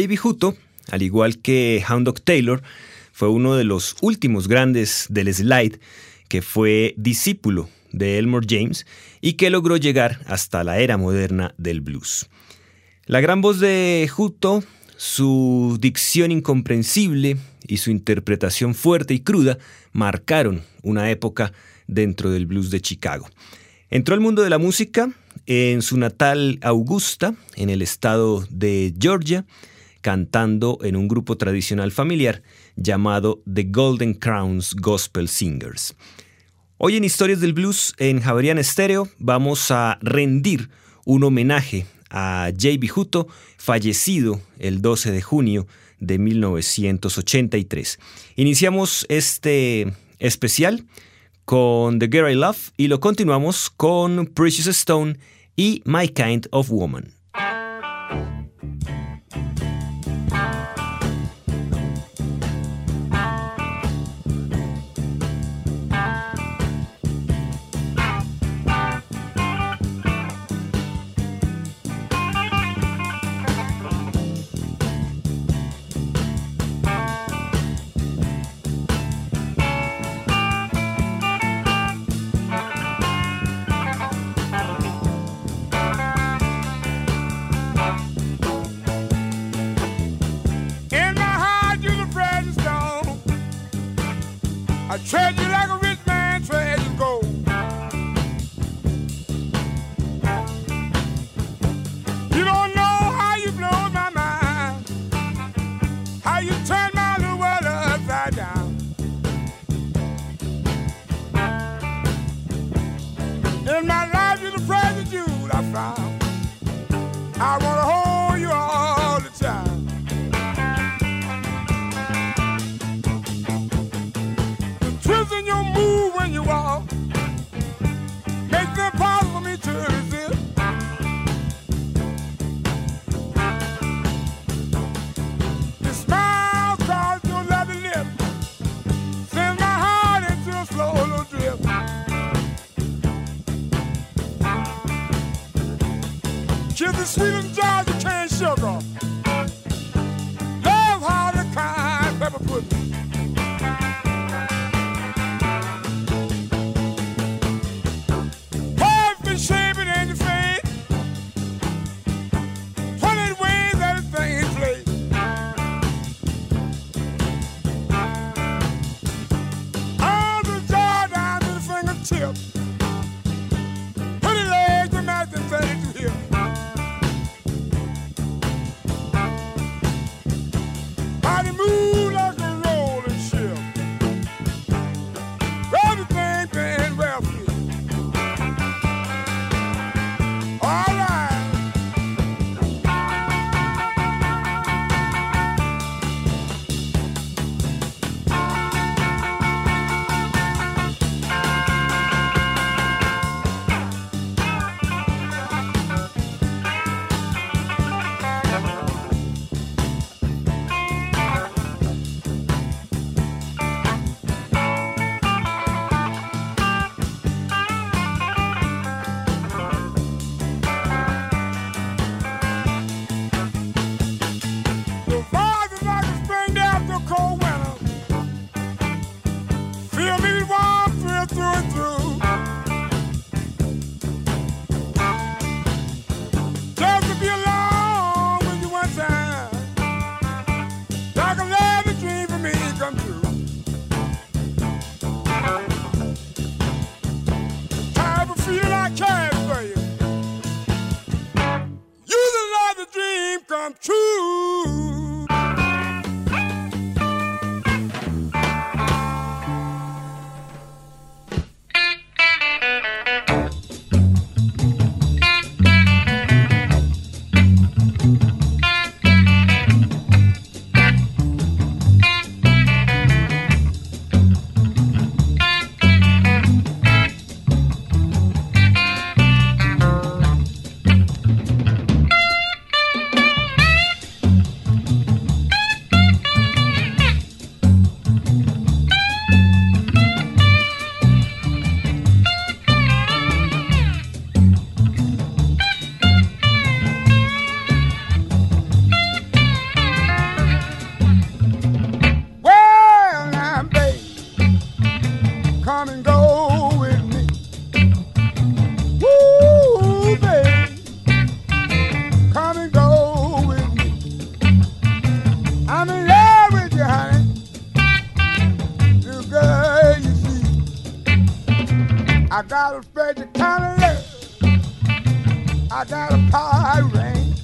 J.B. Hutto, al igual que Hound Dog Taylor, fue uno de los últimos grandes del slide que fue discípulo de Elmore James y que logró llegar hasta la era moderna del blues. La gran voz de Hutto, su dicción incomprensible y su interpretación fuerte y cruda marcaron una época dentro del blues de Chicago. Entró al mundo de la música en su natal Augusta, en el estado de Georgia, cantando en un grupo tradicional familiar llamado The Golden Crowns Gospel Singers. Hoy en Historias del Blues en Javerian Stereo vamos a rendir un homenaje a J.B. Hutto, fallecido el 12 de junio de 1983. Iniciamos este especial con The Girl I Love y lo continuamos con Precious Stone y My Kind of Woman. I got a special kind of love. I got a power ring.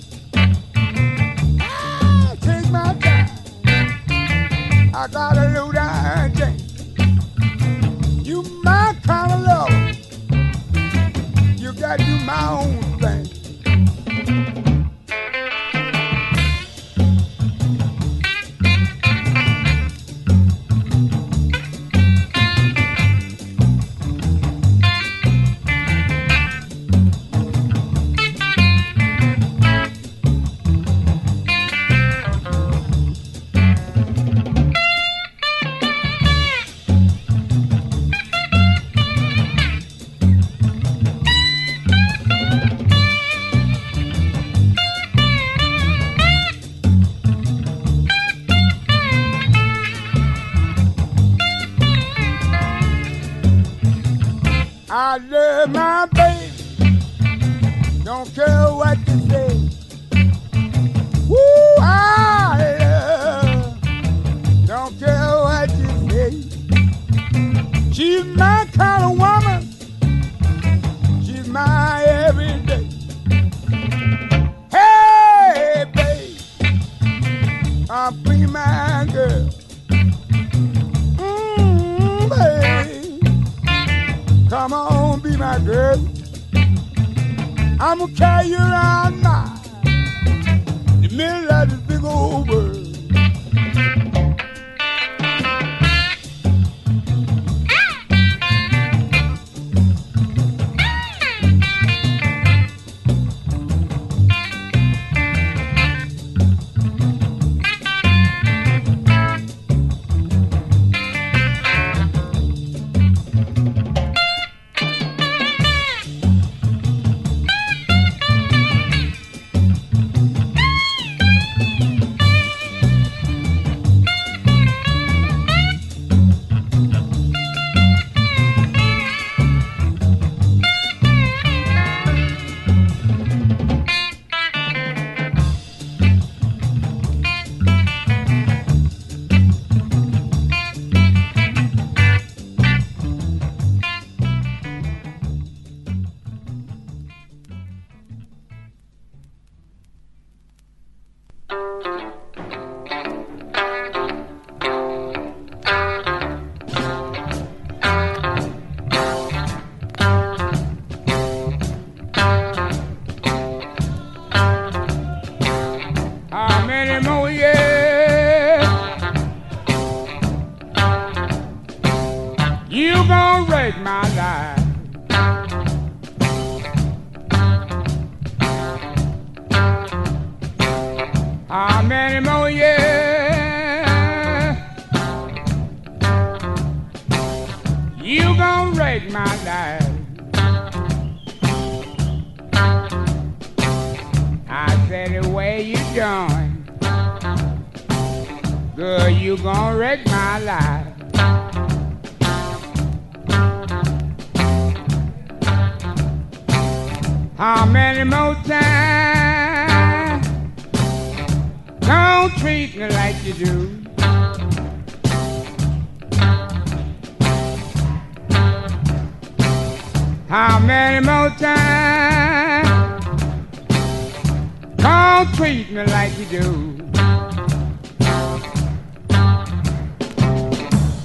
I take my time. I got a low down You my kind of love. You got you my own. How many more times? Don't treat me like you do. How many more times? Don't treat me like you do.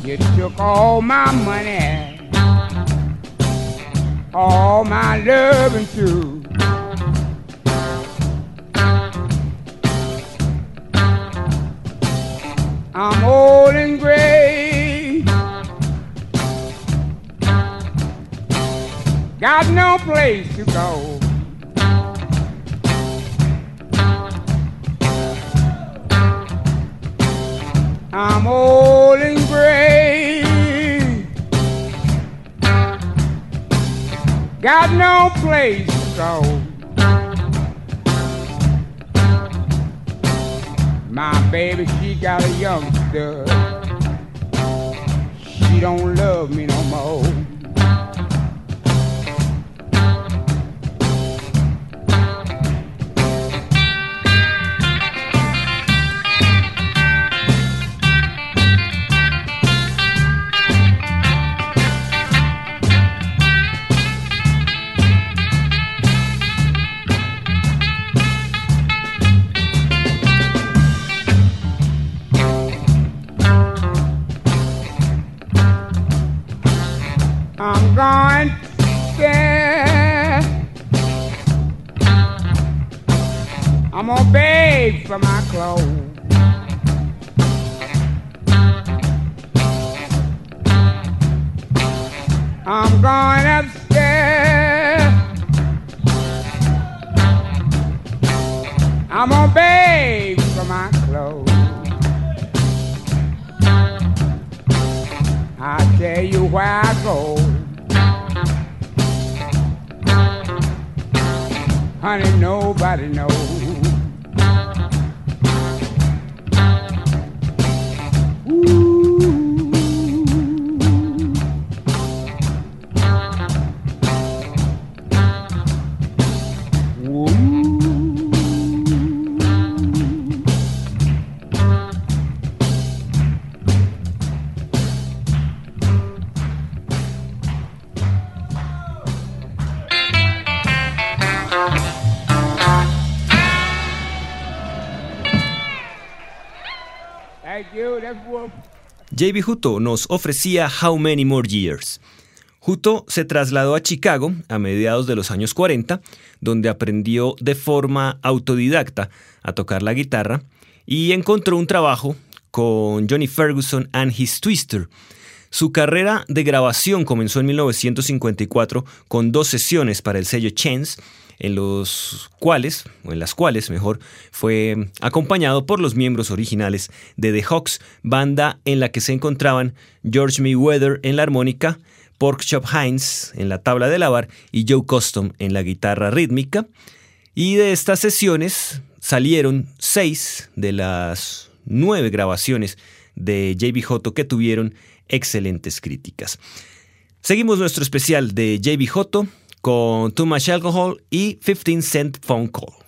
You took all my money all my loving too. I'm old and gray. Got no place to go. I'm old got no place to go. My baby, she got a youngster. She don't love me no more. I'm going there. I'm gonna beg for my clothes. I'm going upstairs. I'm gonna beg for my clothes. I tell you where I go. Honey, nobody knows. JB Hutto nos ofrecía How Many More Years. Hutto se trasladó a Chicago a mediados de los años 40, donde aprendió de forma autodidacta a tocar la guitarra y encontró un trabajo con Johnny Ferguson and His Twister. Su carrera de grabación comenzó en 1954 con dos sesiones para el sello Chance, en los cuales, o en las cuales mejor, fue acompañado por los miembros originales de The Hawks, banda en la que se encontraban George Mayweather en la armónica, Porkchop Hines en la tabla de lavar y Joe Custom en la guitarra rítmica. Y de estas sesiones salieron seis de las nueve grabaciones de JB Hutto que tuvieron excelentes críticas. Seguimos nuestro especial de JB Hutto con Too Much Alcohol y 15 Cent Phone Call.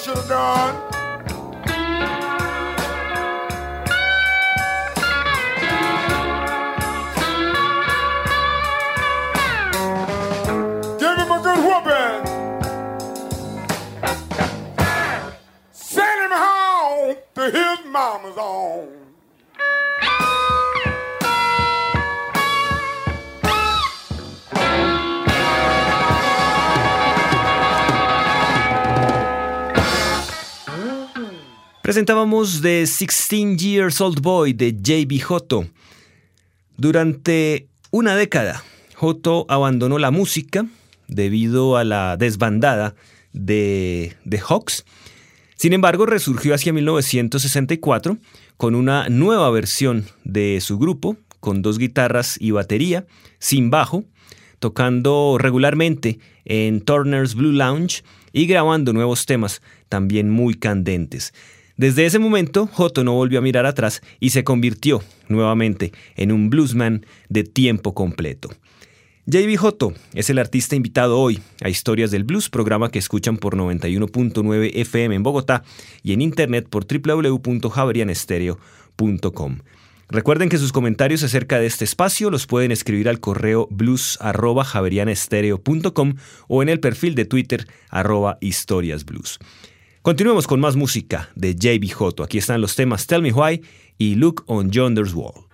Should have done. Give him Presentábamos The 16 Years Old Boy de JB Joto. Durante una década, Joto abandonó la música debido a la desbandada de The Hawks. Sin embargo, resurgió hacia 1964 con una nueva versión de su grupo, con dos guitarras y batería, sin bajo, tocando regularmente en Turner's Blue Lounge y grabando nuevos temas también muy candentes. Desde ese momento, Joto no volvió a mirar atrás y se convirtió nuevamente en un bluesman de tiempo completo. JB Joto es el artista invitado hoy a Historias del Blues, programa que escuchan por 91.9 FM en Bogotá y en internet por www.javerianestereo.com. Recuerden que sus comentarios acerca de este espacio los pueden escribir al correo blues@javerianestereo.com o en el perfil de Twitter arroba historiasblues. Continuemos con más música de JB Joto. Aquí están los temas Tell Me Why y Look on Yonder's Wall.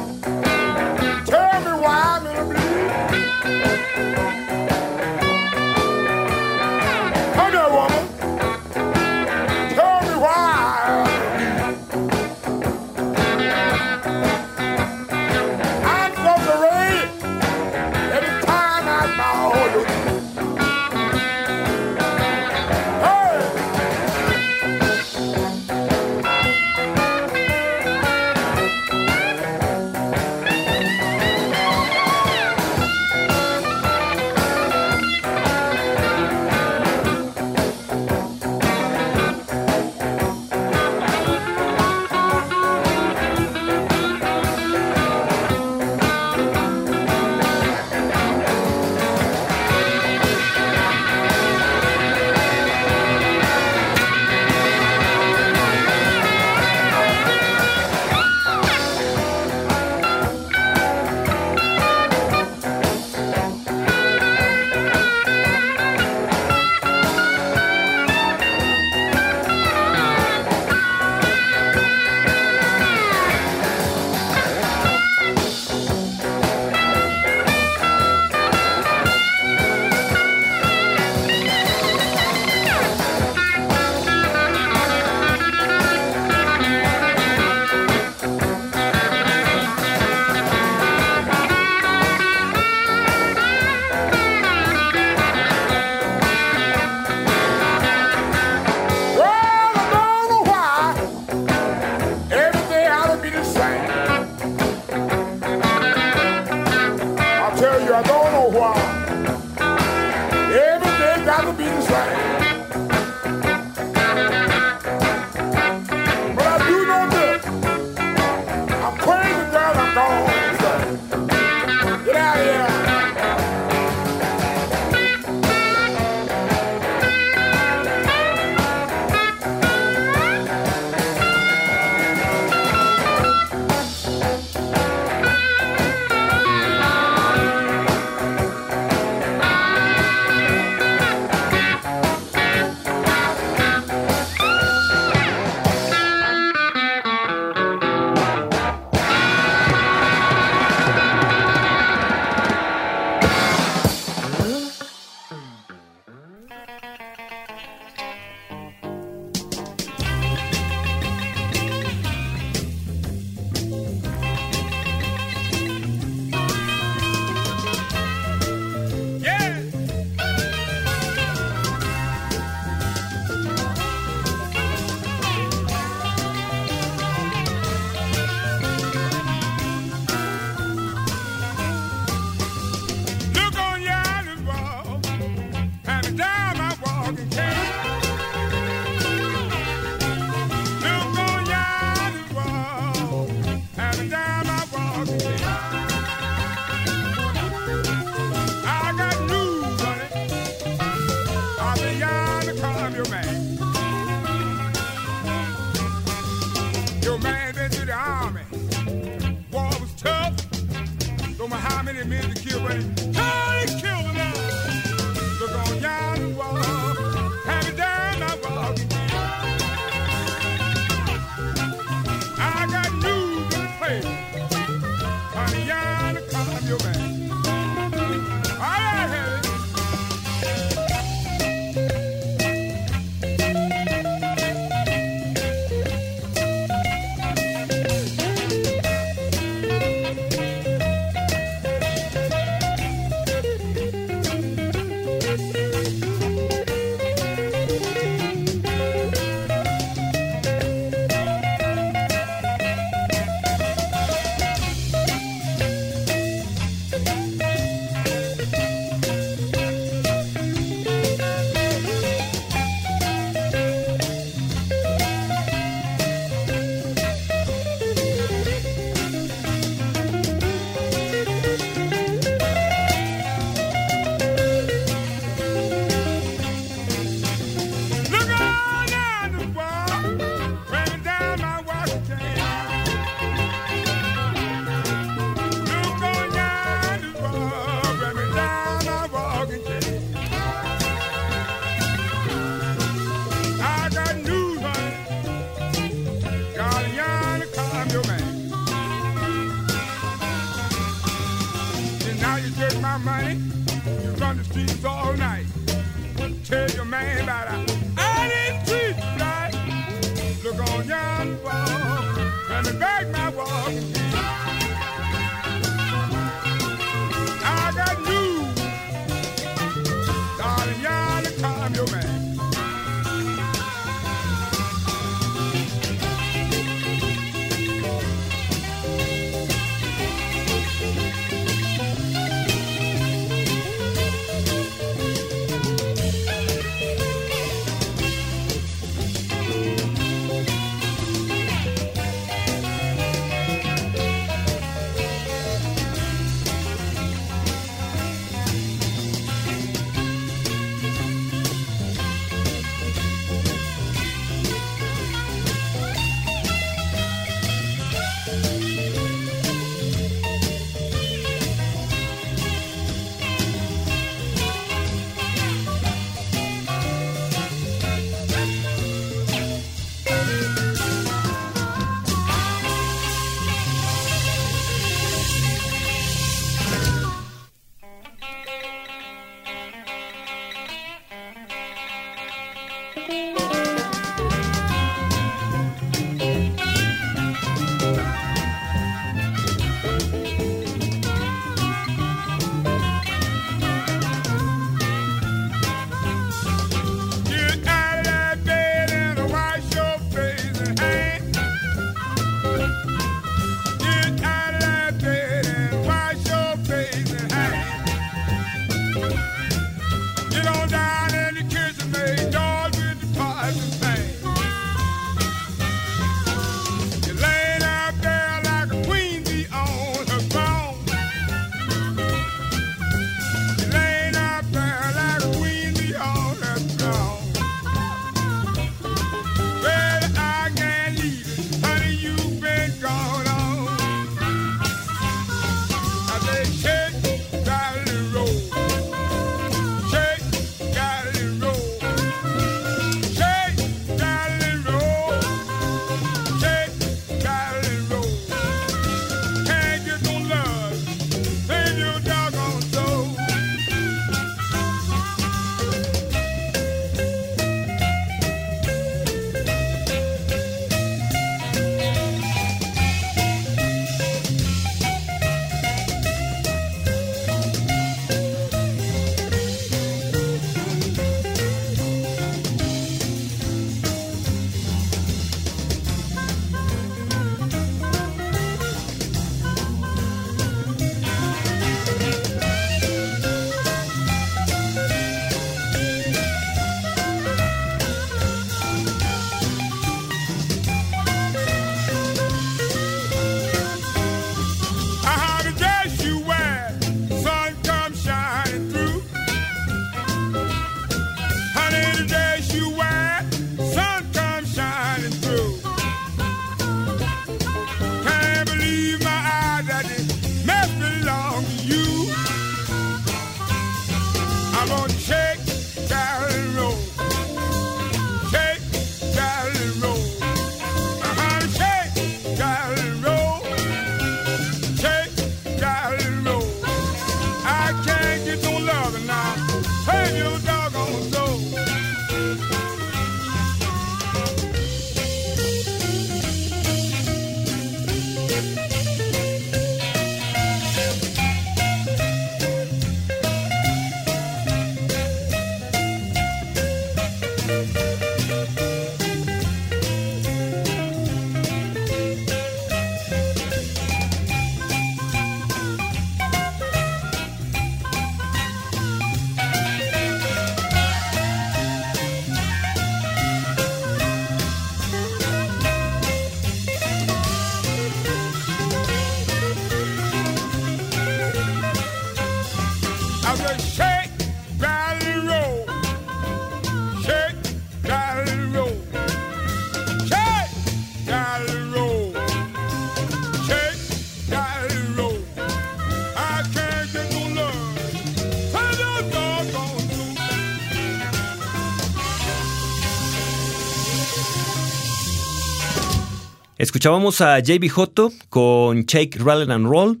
Escuchábamos a JB Joto con Shake, Rattle and Roll.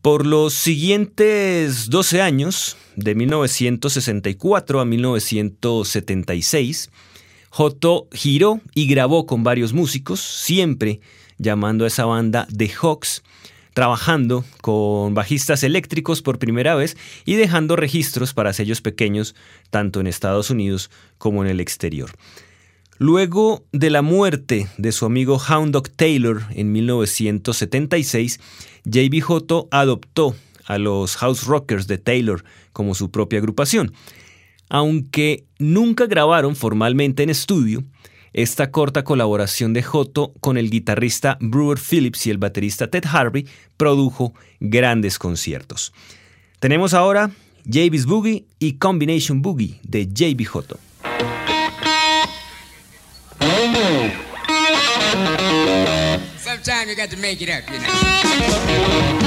Por los siguientes 12 años, de 1964 a 1976, Joto giró y grabó con varios músicos, siempre llamando a esa banda The Hawks, trabajando con bajistas eléctricos por primera vez y dejando registros para sellos pequeños tanto en Estados Unidos como en el exterior. Luego de la muerte de su amigo Hound Dog Taylor en 1976, J.B. Joto adoptó a los House Rockers de Taylor como su propia agrupación. Aunque nunca grabaron formalmente en estudio, esta corta colaboración de Joto con el guitarrista Brewer Phillips y el baterista Ted Harvey produjo grandes conciertos. Tenemos ahora JB's Boogie y Combination Boogie de JB Joto. Sometimes you got to make it up, you know.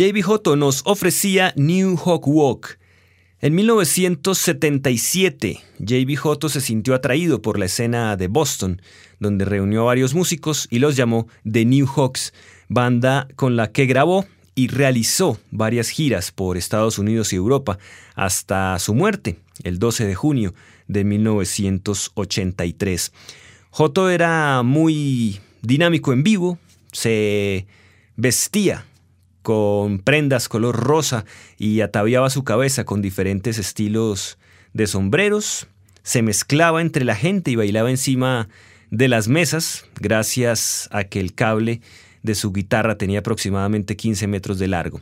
J.B. Hotto nos ofrecía New Hawk Walk. En 1977, J.B. Hotto se sintió atraído por la escena de Boston, donde reunió a varios músicos y los llamó The New Hawks, banda con la que grabó y realizó varias giras por Estados Unidos y Europa hasta su muerte, el 12 de junio de 1983. Hotto era muy dinámico en vivo, se vestía con prendas color rosa y ataviaba su cabeza con diferentes estilos de sombreros, se mezclaba entre la gente y bailaba encima de las mesas gracias a que el cable de su guitarra tenía aproximadamente 15 metros de largo.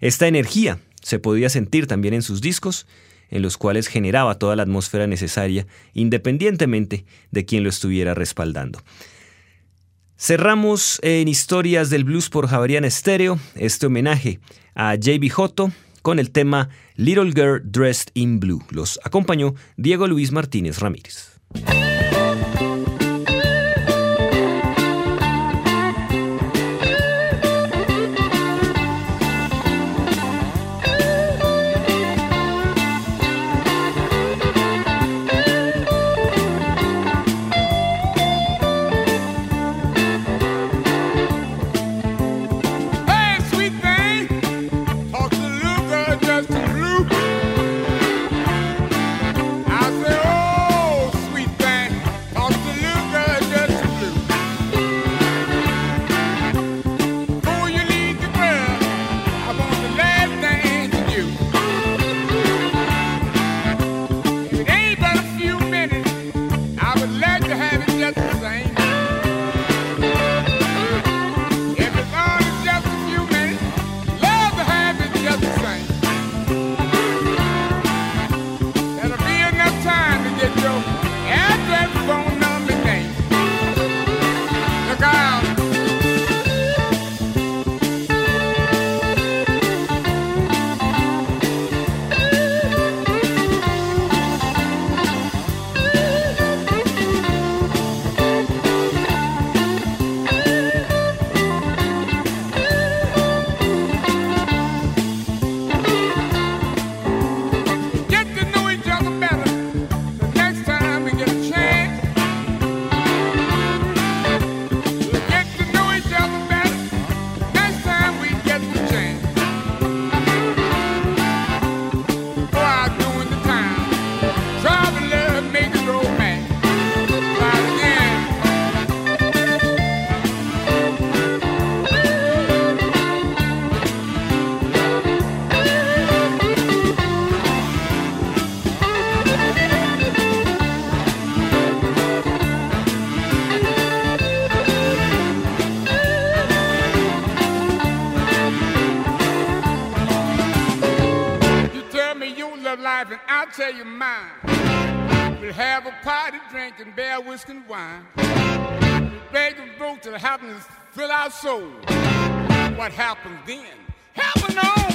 Esta energía se podía sentir también en sus discos, en los cuales generaba toda la atmósfera necesaria, independientemente de quien lo estuviera respaldando. Cerramos en Historias del Blues por Javarian Estéreo este homenaje a J.B. Hotto con el tema Little Girl Dressed in Blue. Los acompañó Diego Luis Martínez Ramírez. Fill our soul. What happens then? Heaven knows.